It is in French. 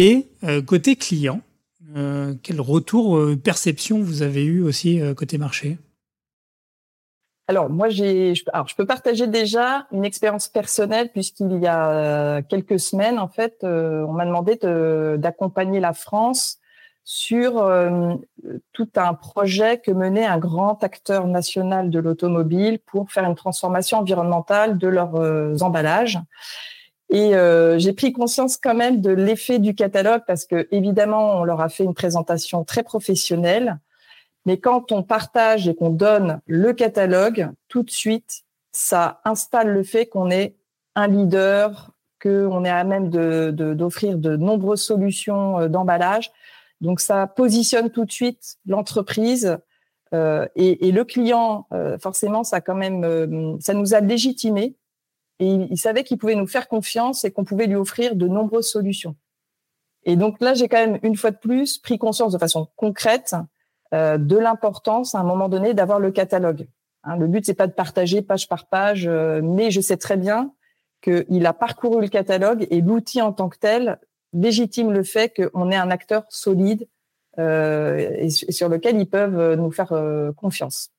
Et côté client, quel retour, perception vous avez eu aussi côté marché? Alors moi j'ai, alors je peux partager déjà une expérience personnelle puisqu'il y a euh, quelques semaines en fait, euh, on m'a demandé d'accompagner la France sur euh, tout un projet que menait un grand acteur national de l'automobile pour faire une transformation environnementale de leurs emballages. Et j'ai pris conscience quand même de l'effet du catalogue parce que évidemment on leur a fait une présentation très professionnelle mais quand on partage et qu'on donne le catalogue, tout de suite, ça installe le fait qu'on est un leader, qu'on est à même d'offrir de, de, nombreuses solutions euh, d'emballage. Donc ça positionne tout de suite l'entreprise euh, et, le client. Euh, forcément, ça quand même, ça nous a légitimé et il, savait qu'il pouvait nous faire confiance et qu'on pouvait lui offrir de nombreuses solutions. Et donc là, j'ai quand même une fois de plus pris conscience de façon concrète euh, de l'importance à un moment donné d'avoir le catalogue. Hein, le but c'est pas de partager page par page, euh, mais je sais très bien qu'il a parcouru le catalogue et l'outil en tant que tel légitime le fait qu'on est un acteur solide euh, et, sur lequel ils peuvent nous faire confiance.